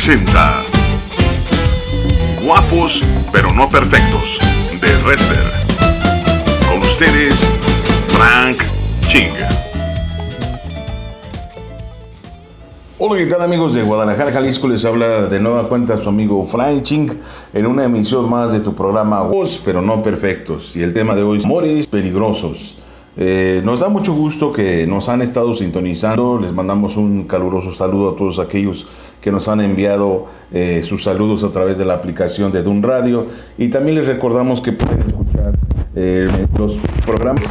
presenta Guapos pero no perfectos de Wrestler. Con ustedes, Frank Ching. Hola, ¿qué tal amigos de Guadalajara, Jalisco? Les habla de nueva cuenta su amigo Frank Ching en una emisión más de tu programa Guapos pero no perfectos. Y el tema de hoy es Amores peligrosos. Eh, nos da mucho gusto que nos han estado sintonizando. Les mandamos un caluroso saludo a todos aquellos que nos han enviado eh, sus saludos a través de la aplicación de Dun Radio. Y también les recordamos que pueden escuchar eh, los programas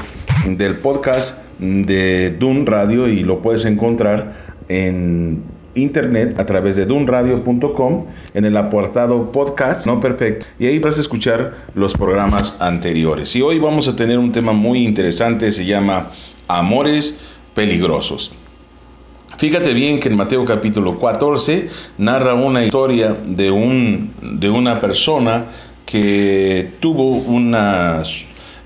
del podcast de Dun Radio y lo puedes encontrar en internet a través de dunradio.com en el apartado podcast. No perfecto. Y ahí vas a escuchar los programas anteriores. Y hoy vamos a tener un tema muy interesante se llama amores peligrosos. Fíjate bien que en Mateo capítulo 14 narra una historia de, un, de una persona que tuvo una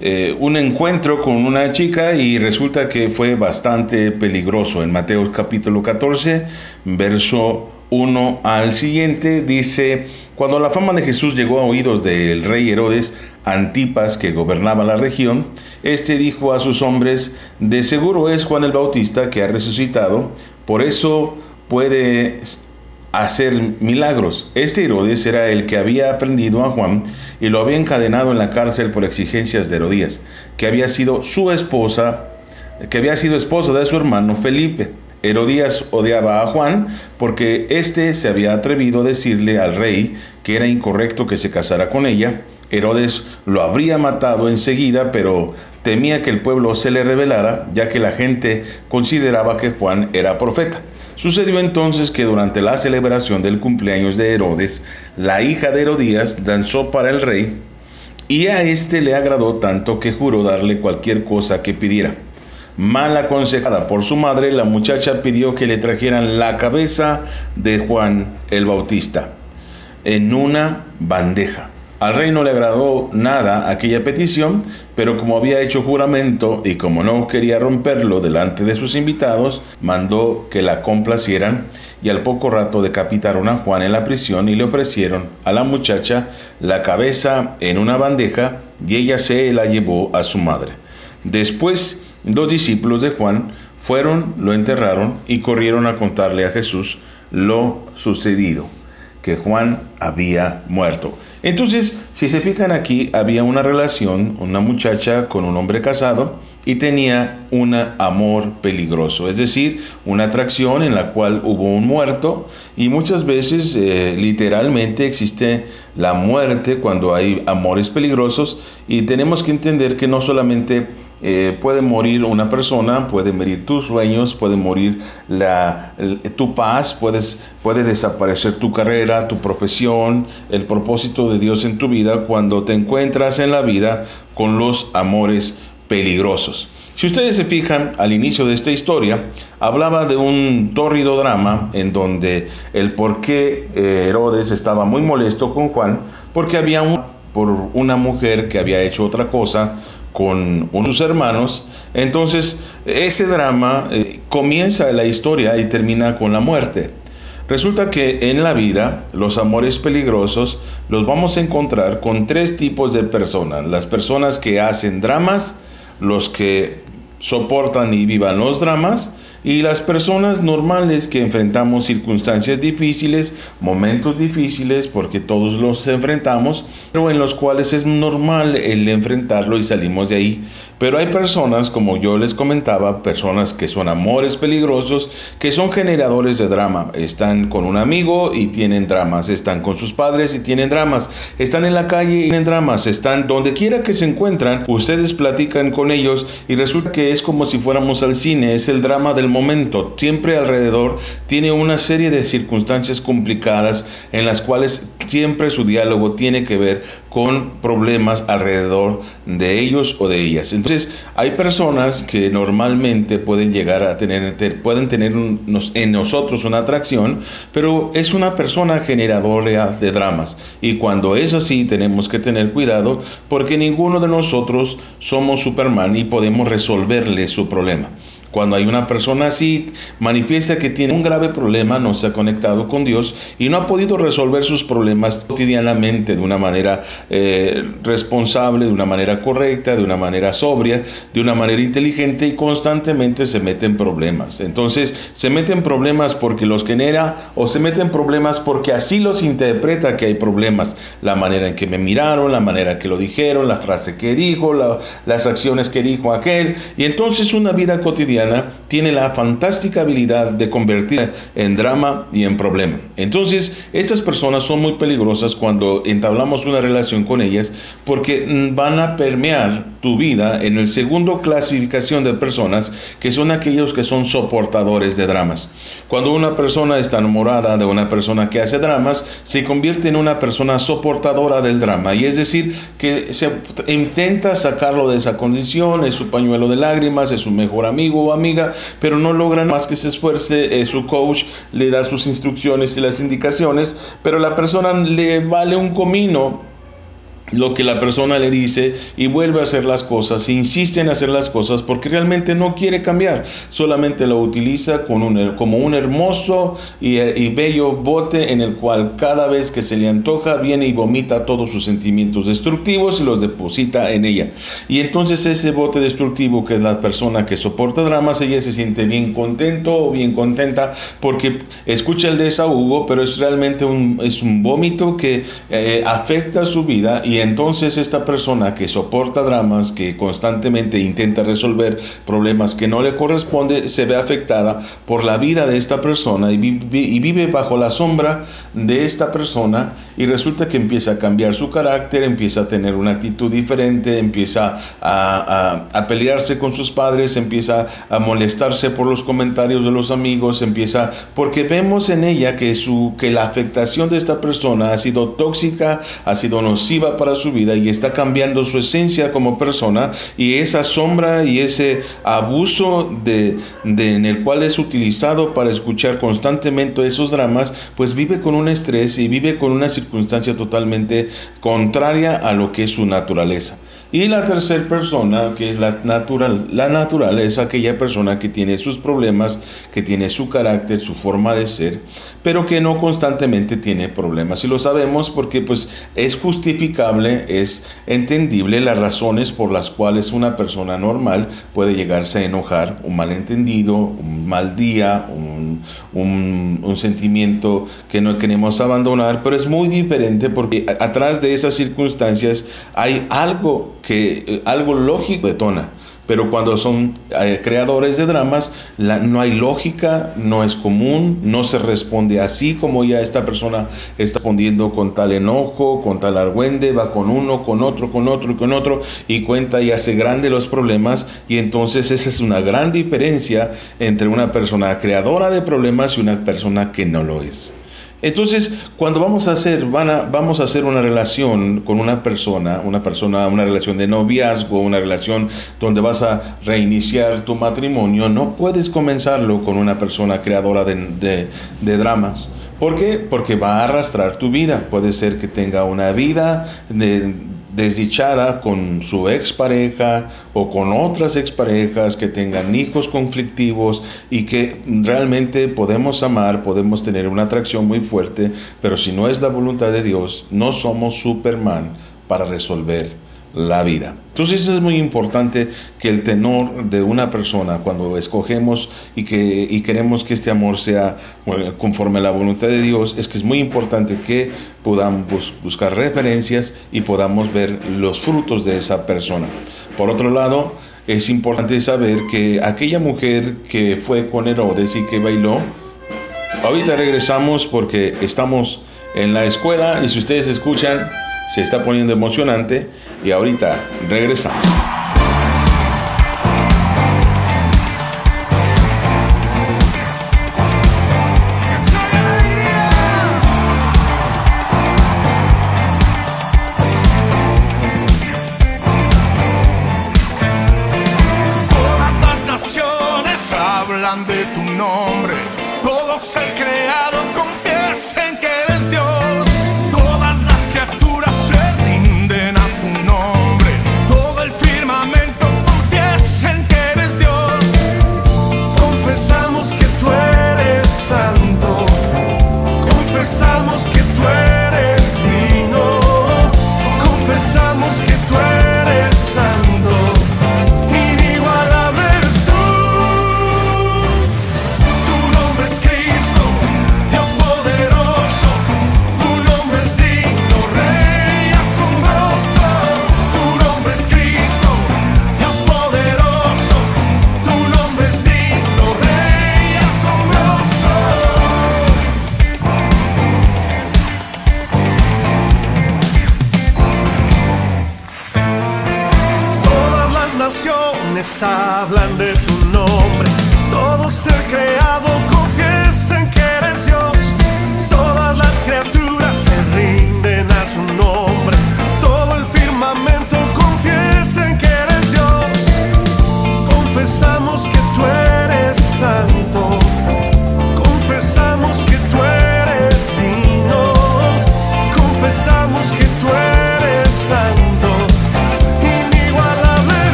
eh, un encuentro con una chica y resulta que fue bastante peligroso. En Mateo capítulo 14, verso 1 al siguiente, dice, cuando la fama de Jesús llegó a oídos del rey Herodes, Antipas, que gobernaba la región, este dijo a sus hombres, de seguro es Juan el Bautista que ha resucitado, por eso puede hacer milagros. Este Herodes era el que había aprendido a Juan y lo había encadenado en la cárcel por exigencias de Herodías, que había sido su esposa, que había sido esposa de su hermano Felipe. Herodías odiaba a Juan porque éste se había atrevido a decirle al rey que era incorrecto que se casara con ella. Herodes lo habría matado enseguida, pero temía que el pueblo se le rebelara, ya que la gente consideraba que Juan era profeta. Sucedió entonces que durante la celebración del cumpleaños de Herodes, la hija de Herodías danzó para el rey y a éste le agradó tanto que juró darle cualquier cosa que pidiera. Mal aconsejada por su madre, la muchacha pidió que le trajeran la cabeza de Juan el Bautista en una bandeja. Al rey no le agradó nada aquella petición, pero como había hecho juramento y como no quería romperlo delante de sus invitados, mandó que la complacieran y al poco rato decapitaron a Juan en la prisión y le ofrecieron a la muchacha la cabeza en una bandeja y ella se la llevó a su madre. Después, dos discípulos de Juan fueron, lo enterraron y corrieron a contarle a Jesús lo sucedido, que Juan había muerto. Entonces, si se fijan aquí, había una relación, una muchacha con un hombre casado y tenía un amor peligroso, es decir, una atracción en la cual hubo un muerto y muchas veces eh, literalmente existe la muerte cuando hay amores peligrosos y tenemos que entender que no solamente eh, puede morir una persona, puede morir tus sueños, puede morir la, tu paz, puedes, puede desaparecer tu carrera, tu profesión, el propósito de Dios en tu vida cuando te encuentras en la vida con los amores peligrosos. Si ustedes se fijan, al inicio de esta historia, hablaba de un tórrido drama en donde el por qué eh, Herodes estaba muy molesto con Juan, porque había un, por una mujer que había hecho otra cosa con unos hermanos. Entonces, ese drama eh, comienza la historia y termina con la muerte. Resulta que en la vida los amores peligrosos los vamos a encontrar con tres tipos de personas. Las personas que hacen dramas, los que soportan y vivan los dramas y las personas normales que enfrentamos circunstancias difíciles, momentos difíciles, porque todos los enfrentamos, pero en los cuales es normal el enfrentarlo y salimos de ahí. Pero hay personas, como yo les comentaba, personas que son amores peligrosos, que son generadores de drama. Están con un amigo y tienen dramas, están con sus padres y tienen dramas, están en la calle y tienen dramas, están donde quiera que se encuentran, ustedes platican con ellos y resulta que es como si fuéramos al cine, es el drama del momento. Siempre alrededor tiene una serie de circunstancias complicadas en las cuales siempre su diálogo tiene que ver con problemas alrededor de ellos o de ellas. Entonces, hay personas que normalmente pueden llegar a tener, pueden tener en nosotros una atracción, pero es una persona generadora de dramas. Y cuando es así, tenemos que tener cuidado porque ninguno de nosotros somos Superman y podemos resolverle su problema. Cuando hay una persona así, manifiesta que tiene un grave problema, no se ha conectado con Dios y no ha podido resolver sus problemas cotidianamente de una manera eh, responsable, de una manera correcta, de una manera sobria, de una manera inteligente y constantemente se mete en problemas. Entonces, se mete en problemas porque los genera o se mete en problemas porque así los interpreta que hay problemas. La manera en que me miraron, la manera que lo dijeron, la frase que dijo, las acciones que dijo aquel. Y entonces una vida cotidiana tiene la fantástica habilidad de convertir en drama y en problema. Entonces, estas personas son muy peligrosas cuando entablamos una relación con ellas porque mm, van a permear tu vida en el segundo clasificación de personas que son aquellos que son soportadores de dramas. Cuando una persona está enamorada de una persona que hace dramas, se convierte en una persona soportadora del drama y es decir, que se intenta sacarlo de esa condición, es su pañuelo de lágrimas, es su mejor amigo amiga, pero no logran más que se esfuerce, su coach le da sus instrucciones y las indicaciones, pero la persona le vale un comino lo que la persona le dice y vuelve a hacer las cosas, insiste en hacer las cosas porque realmente no quiere cambiar, solamente lo utiliza con un, como un hermoso y, y, bello bote en el cual cada vez que se le antoja viene y vomita todos sus sentimientos destructivos y los deposita en ella. Y entonces ese bote destructivo que es la persona que soporta dramas, ella se siente bien contento o bien contenta porque escucha el desahogo, pero es realmente un, es un vómito que eh, afecta su vida y entonces esta persona que soporta dramas, que constantemente intenta resolver problemas que no le corresponde, se ve afectada por la vida de esta persona y vive, bajo la sombra de esta persona y resulta que empieza a cambiar su carácter, empieza a tener una actitud diferente, empieza a, a pelearse con sus padres, empieza a molestarse por los comentarios de los amigos, empieza porque vemos en ella que su que la afectación de esta persona ha sido tóxica, ha sido nociva para su vida y está cambiando su esencia como persona y esa sombra y ese abuso de, en el cual es utilizado para escuchar constantemente esos dramas, pues vive con un estrés y vive con una circunstancia totalmente contraria a lo que es su naturaleza. Y la tercera persona, que es la natural, la natural es aquella persona que tiene sus problemas, que tiene su carácter, su forma de ser, pero que no constantemente tiene problemas. Y lo sabemos porque pues es justificable, es entendible las razones por las cuales una persona normal puede llegarse a enojar, un malentendido, un mal día, un, un, un sentimiento que no queremos abandonar, pero es muy diferente porque atrás de esas circunstancias hay algo que eh, algo lógico detona. Pero cuando son eh, creadores de dramas, no hay lógica, no es común, no se responde así como ya esta persona está respondiendo con tal enojo, con tal argüende, va con uno, con otro, con otro y con otro y cuenta y hace grande los problemas y entonces esa es una gran diferencia entre una persona creadora de problemas y una persona que no lo es. Entonces, cuando vamos a hacer, vamos a hacer una relación con una persona, una persona, una relación de noviazgo, una relación donde vas a reiniciar tu matrimonio, no puedes comenzarlo con una persona creadora de, de dramas. ¿Por qué? Porque va a arrastrar tu vida. Puede ser que tenga una vida de, desdichada con su expareja o con otras exparejas que tengan hijos conflictivos y que realmente podemos amar, podemos tener una atracción muy fuerte, pero si no es la voluntad de Dios, no somos Superman para resolver la vida. Entonces es muy importante que el tenor de una persona cuando escogemos y que y queremos que este amor sea conforme a la voluntad de Dios, es que es muy importante que podamos buscar referencias y podamos ver los frutos de esa persona. Por otro lado, es importante saber que aquella mujer que fue con Herodes y que bailó, ahorita regresamos porque estamos en la escuela y si ustedes escuchan, se está poniendo emocionante y ahorita regresamos.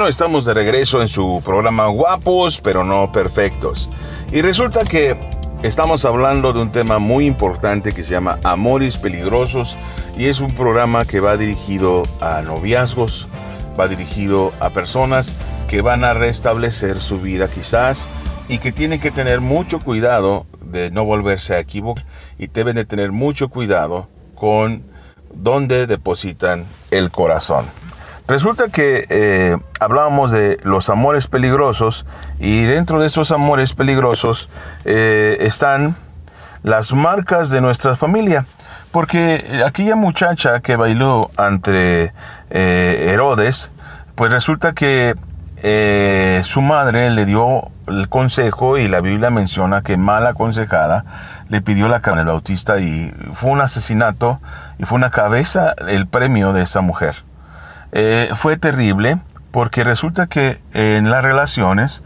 Bueno, estamos de regreso en su programa Guapos, pero no perfectos. Y resulta que estamos hablando de un tema muy importante que se llama Amores Peligrosos y es un programa que va dirigido a noviazgos, va dirigido a personas que van a restablecer su vida quizás y que tienen que tener mucho cuidado de no volverse a equivocar y deben de tener mucho cuidado con dónde depositan el corazón. Resulta que eh, hablábamos de los amores peligrosos y dentro de estos amores peligrosos eh, están las marcas de nuestra familia. Porque aquella muchacha que bailó ante eh, Herodes, pues resulta que su madre le dio el consejo y la Biblia menciona que mal aconsejada le pidió la cabeza al bautista y fue un asesinato y fue una cabeza el premio de esa mujer. Eh, fue terrible porque resulta que en las relaciones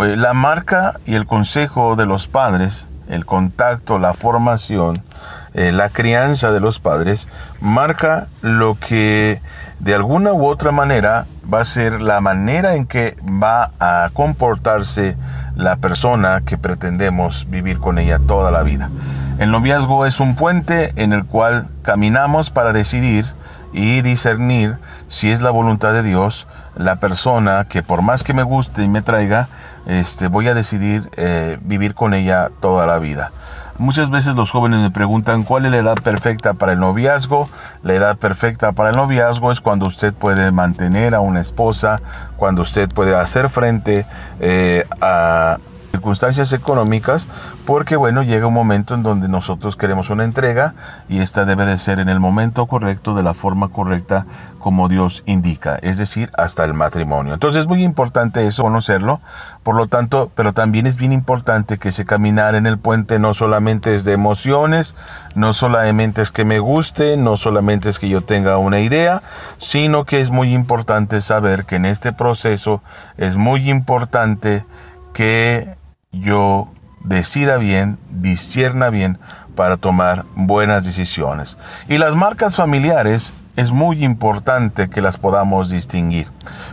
eh, la marca y el consejo de los padres, el contacto, la formación, eh, la crianza de los padres, marca lo que de alguna u otra manera va a ser la manera en que va a comportarse la persona que pretendemos vivir con ella toda la vida. El noviazgo es un puente en el cual caminamos para decidir y discernir si es la voluntad de Dios la persona que por más que me guste y me traiga, este, voy a decidir eh, vivir con ella toda la vida. Muchas veces los jóvenes me preguntan cuál es la edad perfecta para el noviazgo. La edad perfecta para el noviazgo es cuando usted puede mantener a una esposa, cuando usted puede hacer frente eh, a, circunstancias económicas, porque bueno, llega un momento en donde nosotros queremos una entrega y esta debe de ser en el momento correcto, de la forma correcta, como Dios indica, es decir, hasta el matrimonio. Entonces es muy importante eso, conocerlo, por lo tanto, pero también es bien importante que ese caminar en el puente no solamente es de emociones, no solamente es que me guste, no solamente es que yo tenga una idea, sino que es muy importante saber que en este proceso es muy importante que yo decida bien, discierna bien para tomar buenas decisiones. Y las marcas familiares es muy importante que las podamos distinguir.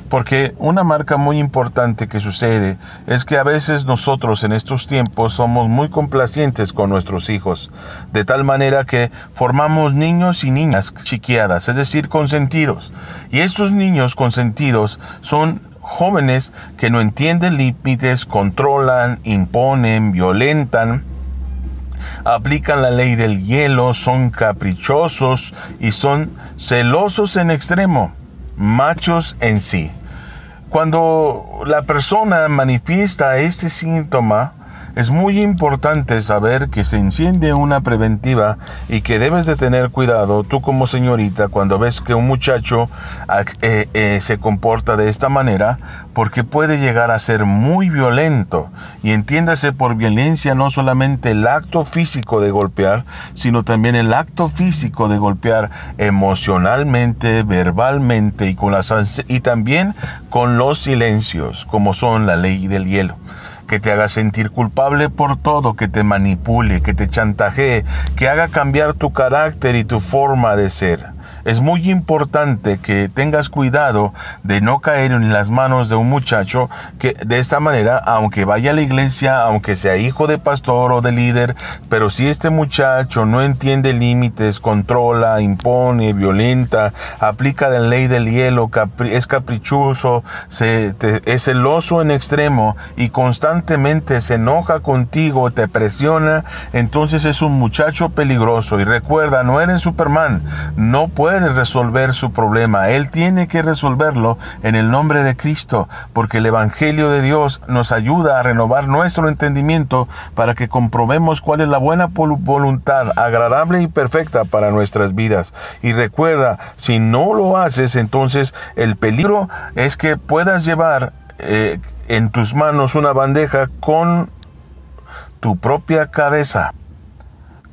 Porque una marca muy importante que sucede es que a veces nosotros en estos tiempos somos muy complacientes con nuestros hijos, de tal manera que formamos niños y niñas chiquiadas, es decir, consentidos. Y estos niños consentidos son jóvenes que no entienden límites, controlan, imponen, violentan, aplican la ley del hielo, son caprichosos y son celosos en extremo, machos en sí. Cuando la persona manifiesta este síntoma, es muy importante saber que se enciende una preventiva y que debes de tener cuidado tú como señorita cuando ves que un muchacho eh, eh, se comporta de esta manera porque puede llegar a ser muy violento. Y entiéndase por violencia no solamente el acto físico de golpear sino también el acto físico de golpear emocionalmente verbalmente y con las y también con los silencios como son la ley del hielo que te haga sentir culpable por todo, que te manipule, que te chantajee, que haga cambiar tu carácter y tu forma de ser. Es muy importante que tengas cuidado de no caer en las manos de un muchacho que de esta manera, aunque vaya a la iglesia, aunque sea hijo de pastor o de líder, pero si este muchacho no entiende límites, controla, impone, violenta, aplica la ley del hielo, es caprichoso, es celoso en extremo y constantemente se enoja contigo, te presiona, entonces es un muchacho peligroso. Y recuerda, no eres Superman, no puede resolver su problema. Él tiene que resolverlo en el nombre de Cristo, porque el Evangelio de Dios nos ayuda a renovar nuestro entendimiento para que comprobemos cuál es la buena voluntad, agradable y perfecta para nuestras vidas. Y recuerda, si no lo haces, entonces el peligro es que puedas llevar eh, en tus manos una bandeja con tu propia cabeza,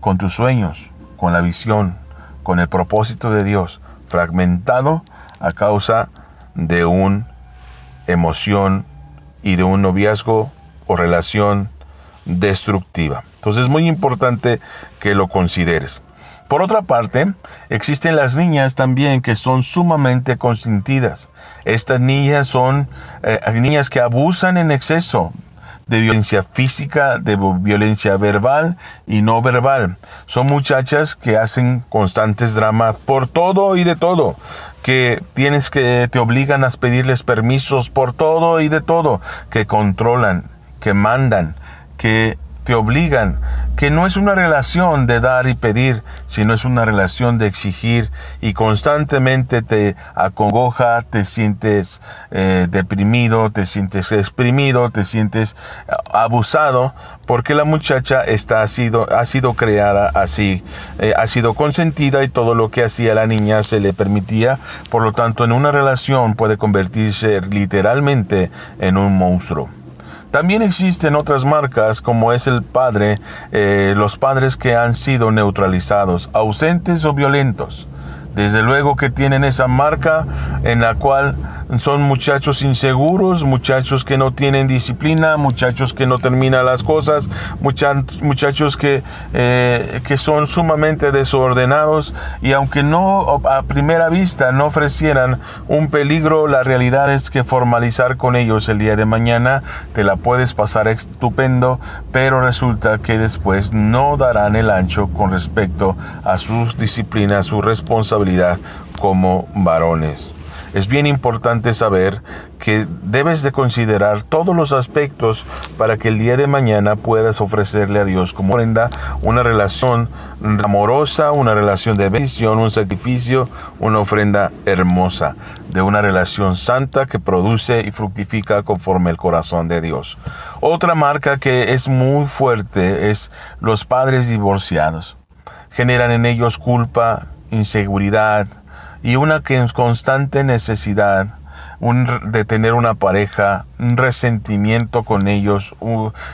con tus sueños, con la visión, con el propósito de Dios fragmentado a causa de una emoción y de un noviazgo o relación destructiva. Entonces es muy importante que lo consideres. Por otra parte, existen las niñas también que son sumamente consentidas. Estas niñas son eh, niñas que abusan en exceso de violencia física, de violencia verbal y no verbal. Son muchachas que hacen constantes dramas por todo y de todo que tienes que te obligan a pedirles permisos por todo y de todo, que controlan, que mandan, que te obligan, que no es una relación de dar y pedir, sino es una relación de exigir y constantemente te acongoja, te sientes eh, deprimido, te sientes exprimido, te sientes abusado, porque la muchacha está, ha, sido, ha sido creada así, eh, ha sido consentida y todo lo que hacía la niña se le permitía, por lo tanto en una relación puede convertirse literalmente en un monstruo. También existen otras marcas como es el padre, eh, los padres que han sido neutralizados, ausentes o violentos. Desde luego que tienen esa marca en la cual son muchachos inseguros, muchachos que no tienen disciplina, muchachos que no terminan las cosas, muchachos que, eh, que son sumamente desordenados y aunque no a primera vista no ofrecieran un peligro, la realidad es que formalizar con ellos el día de mañana te la puedes pasar estupendo, pero resulta que después no darán el ancho con respecto a sus disciplinas, su como varones es bien importante saber que debes de considerar todos los aspectos para que el día de mañana puedas ofrecerle a Dios como ofrenda una relación amorosa, una relación de bendición, un sacrificio, una ofrenda hermosa. de una relación santa que produce y fructifica conforme el corazón de Dios. Otra marca que es muy fuerte es los padres divorciados. Generan en ellos culpa, inseguridad y una constante necesidad de tener una pareja, un resentimiento con ellos,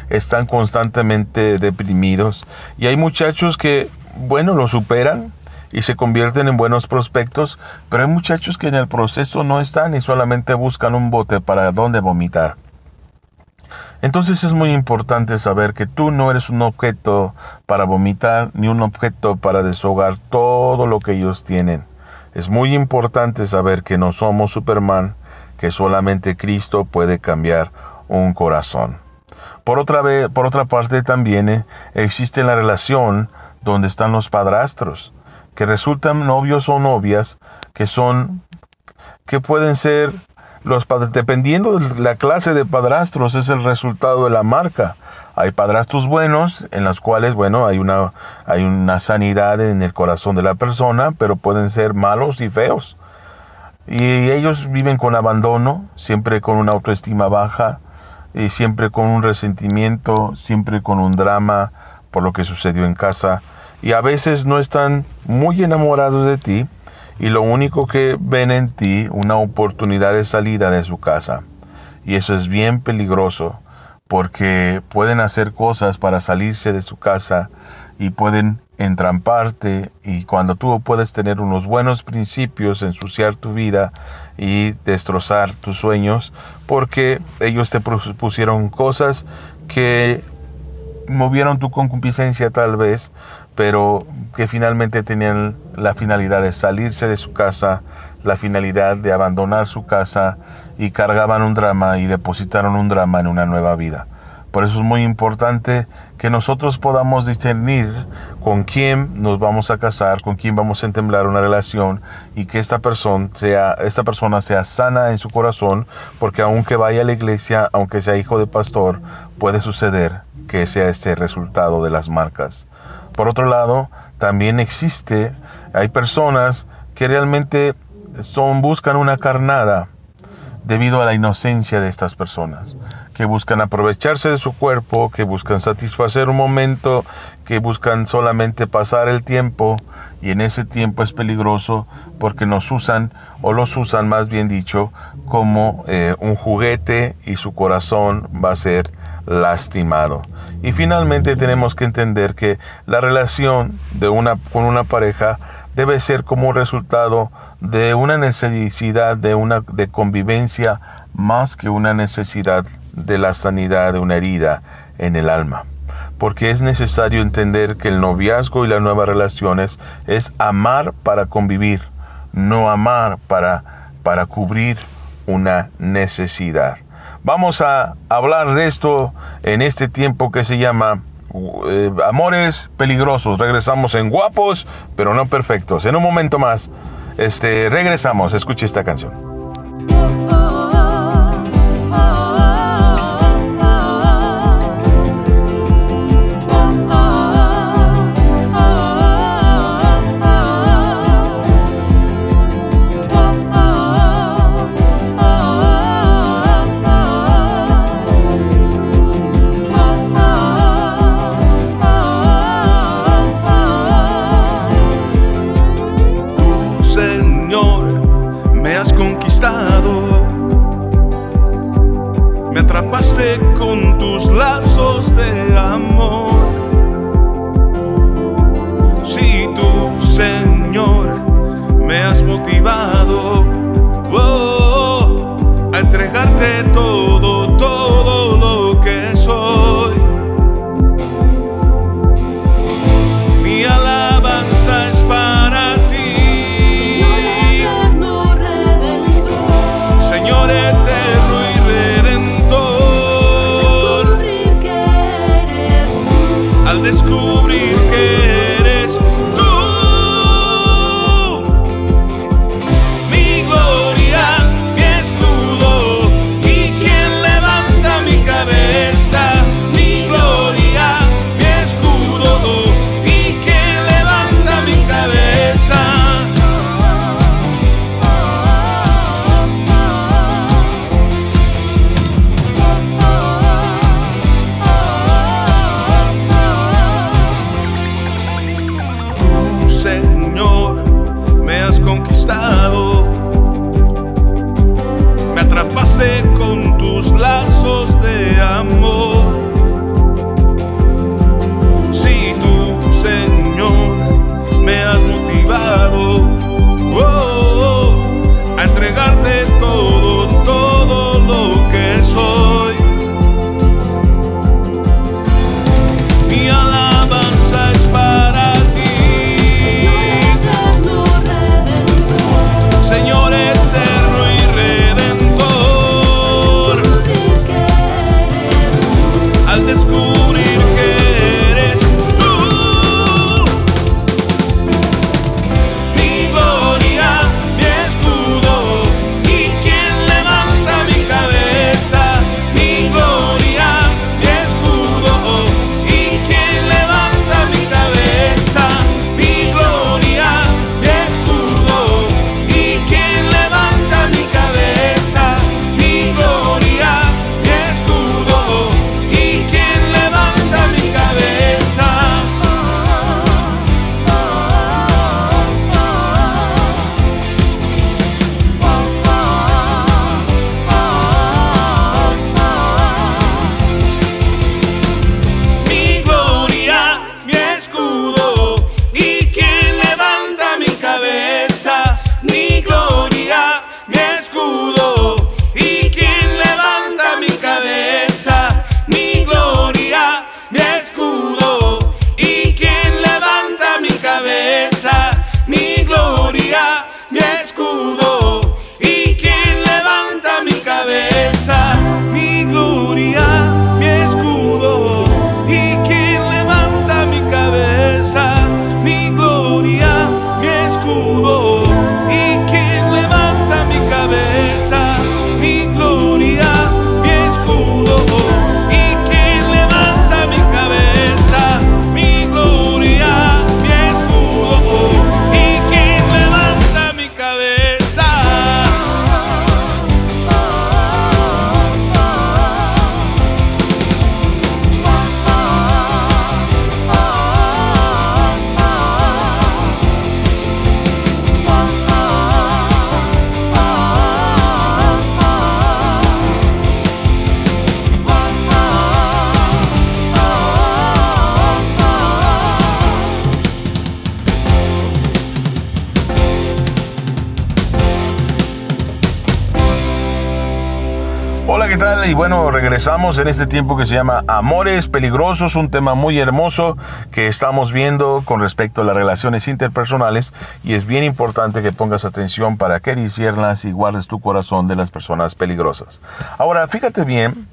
están constantemente deprimidos. Y hay muchachos que, bueno, lo superan, y se convierten en buenos prospectos, pero hay muchachos que en el proceso no están y solamente buscan un bote para dónde vomitar. Entonces es muy importante saber que tú no eres un objeto para vomitar ni un objeto para deshogar todo lo que ellos tienen. Es muy importante saber que no somos Superman, que solamente Cristo puede cambiar un corazón. Por otra, vez, por otra parte también eh, existe la relación donde están los padrastros que resultan novios o novias que son que pueden ser los dependiendo de la clase de padrastros es el resultado de la marca. Hay padrastros buenos en los cuales bueno hay una hay una sanidad en el corazón de la persona pero pueden ser malos y feos. Y ellos viven con abandono siempre con una autoestima baja y siempre con un resentimiento siempre con un drama por lo que sucedió en casa. Y a veces no están muy enamorados de ti y lo único que ven en ti una oportunidad de salida de su casa. Y eso es bien peligroso porque pueden hacer cosas para salirse de su casa y pueden entramparte y cuando tú puedes tener unos buenos principios, ensuciar tu vida y destrozar tus sueños porque ellos te pusieron cosas que movieron tu concupiscencia tal vez, pero que finalmente tenían la finalidad de salirse de su casa, la finalidad de abandonar su casa y cargaban un drama y depositaron un drama en una nueva vida. Por eso es muy importante que nosotros podamos discernir con quién nos vamos a casar, con quién vamos a entemblar una relación y que esta persona sea, esta persona sea sana en su corazón, porque aunque vaya a la iglesia, aunque sea hijo de pastor, puede suceder que sea este resultado de las marcas. Por otro lado, también existe, hay personas que realmente son, buscan una carnada debido a la inocencia de estas personas, que buscan aprovecharse de su cuerpo, que buscan satisfacer un momento, que buscan solamente pasar el tiempo y en ese tiempo es peligroso porque nos usan o los usan más bien dicho como eh, un juguete y su corazón va a ser lastimado. Y finalmente tenemos que entender que la relación de una, con una pareja debe ser como resultado de una necesidad de una de convivencia más que una necesidad de la sanidad de una herida en el alma. Porque es necesario entender que el noviazgo y las nuevas relaciones es amar para convivir, no amar para, para cubrir una necesidad. Vamos a hablar de esto en este tiempo que se llama eh, Amores Peligrosos. Regresamos en Guapos, pero no perfectos. En un momento más, este, regresamos. Escuche esta canción. Y bueno, regresamos en este tiempo que se llama Amores Peligrosos, un tema muy hermoso que estamos viendo con respecto a las relaciones interpersonales y es bien importante que pongas atención para que disiernas y guardes tu corazón de las personas peligrosas. Ahora, fíjate bien,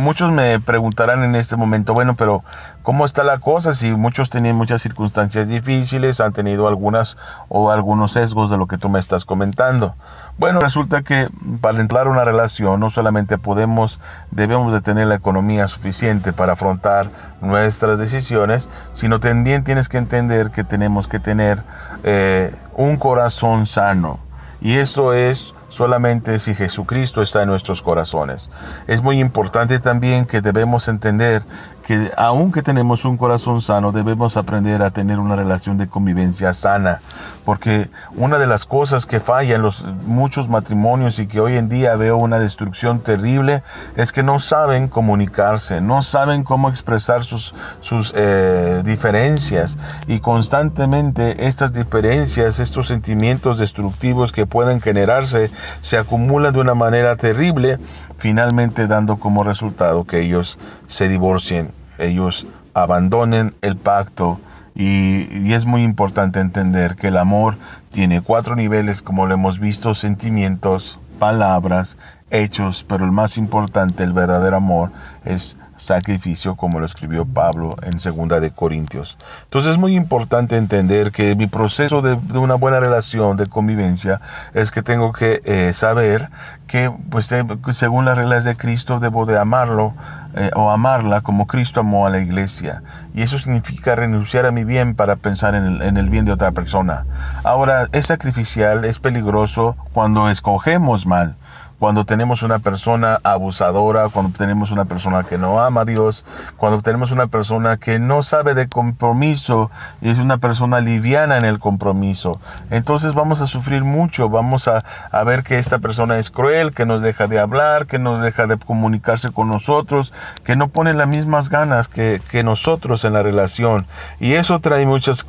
muchos me preguntarán en este momento, bueno, pero ¿cómo está la cosa? Si muchos tienen muchas circunstancias difíciles, han tenido algunas o algunos sesgos de lo que tú me estás comentando. Bueno, resulta que para entrar una relación no solamente podemos, debemos de tener la economía suficiente para afrontar nuestras decisiones, sino también tienes que entender que tenemos que tener eh, un corazón sano. Y eso es solamente si Jesucristo está en nuestros corazones. Es muy importante también que debemos entender que aunque tenemos un corazón sano, debemos aprender a tener una relación de convivencia sana, porque una de las cosas que falla en los muchos matrimonios y que hoy en día veo una destrucción terrible es que no saben comunicarse, no saben cómo expresar sus, sus eh, diferencias y constantemente estas diferencias, estos sentimientos destructivos que pueden generarse, se acumulan de una manera terrible, finalmente dando como resultado que ellos se divorcien ellos abandonen el pacto. Y, es muy importante entender que el amor tiene cuatro niveles como lo hemos visto, sentimientos, palabras, hechos, pero el más importante, el verdadero amor, es sacrificio, como lo escribió Pablo en Segunda de Corintios. Entonces es muy importante entender que mi proceso de, una buena relación, de convivencia, es que tengo que eh, saber que, pues, según las reglas de Cristo, debo de amarlo eh, o amarla como Cristo amó a la iglesia. Y eso significa renunciar a mi bien para pensar en el, en el bien de otra persona. Ahora, es sacrificial, es peligroso cuando escogemos mal cuando tenemos una persona abusadora, cuando tenemos una persona que no ama a Dios, cuando tenemos una persona que no sabe de compromiso y es una persona liviana en el compromiso. Entonces vamos a sufrir mucho, vamos a, ver que esta persona es cruel, que nos deja de hablar, que nos deja de comunicarse con nosotros, que no pone las mismas ganas que, nosotros en la relación. Y eso trae muchas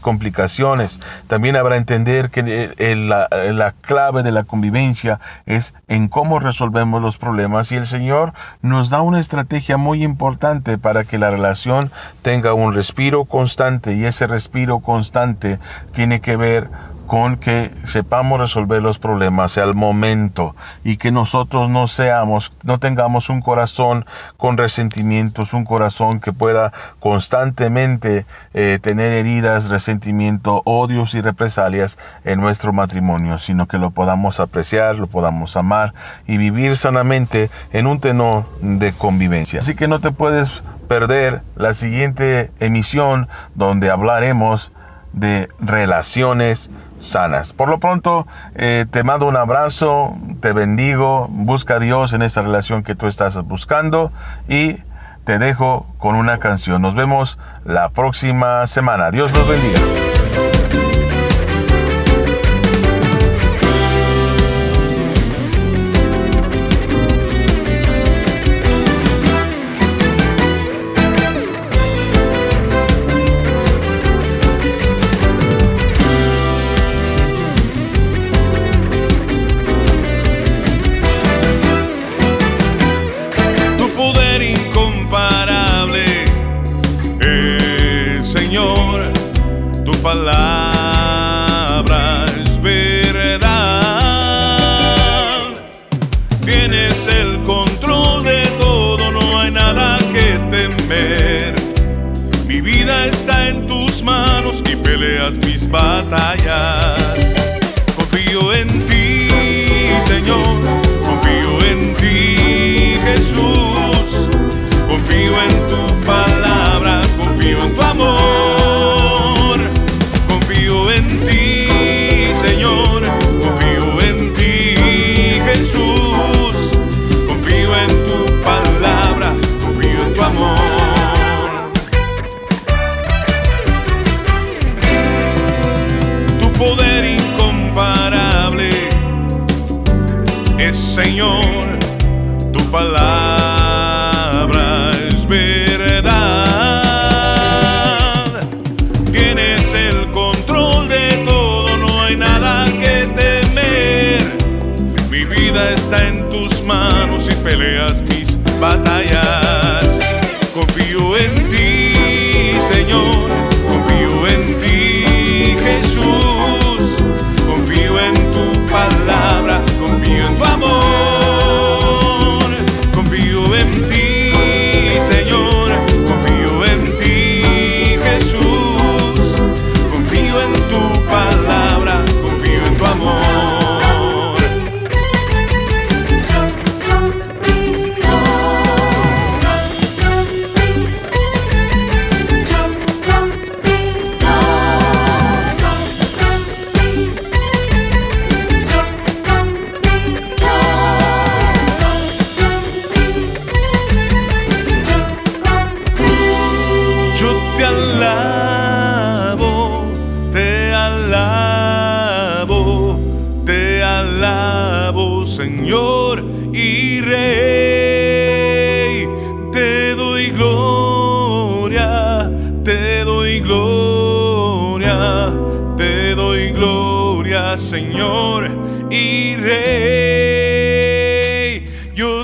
complicaciones. También habrá entender que la clave de la convivencia es en cómo resolvemos los problemas y el Señor nos da una estrategia muy importante para que la relación tenga un respiro constante y ese respiro constante tiene que ver con que sepamos resolver los problemas al momento y que nosotros no seamos, no tengamos un corazón con resentimientos, un corazón que pueda constantemente eh, tener heridas, resentimiento, odios y represalias en nuestro matrimonio, sino que lo podamos apreciar, lo podamos amar y vivir sanamente en un tenor de convivencia. Así que no te puedes perder la siguiente emisión donde hablaremos de relaciones sanas. Por lo pronto, eh, te mando un abrazo, te bendigo, busca a Dios en esta relación que tú estás buscando y te dejo con una canción. Nos vemos la próxima semana. Dios los bendiga. batalla.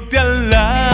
Yo te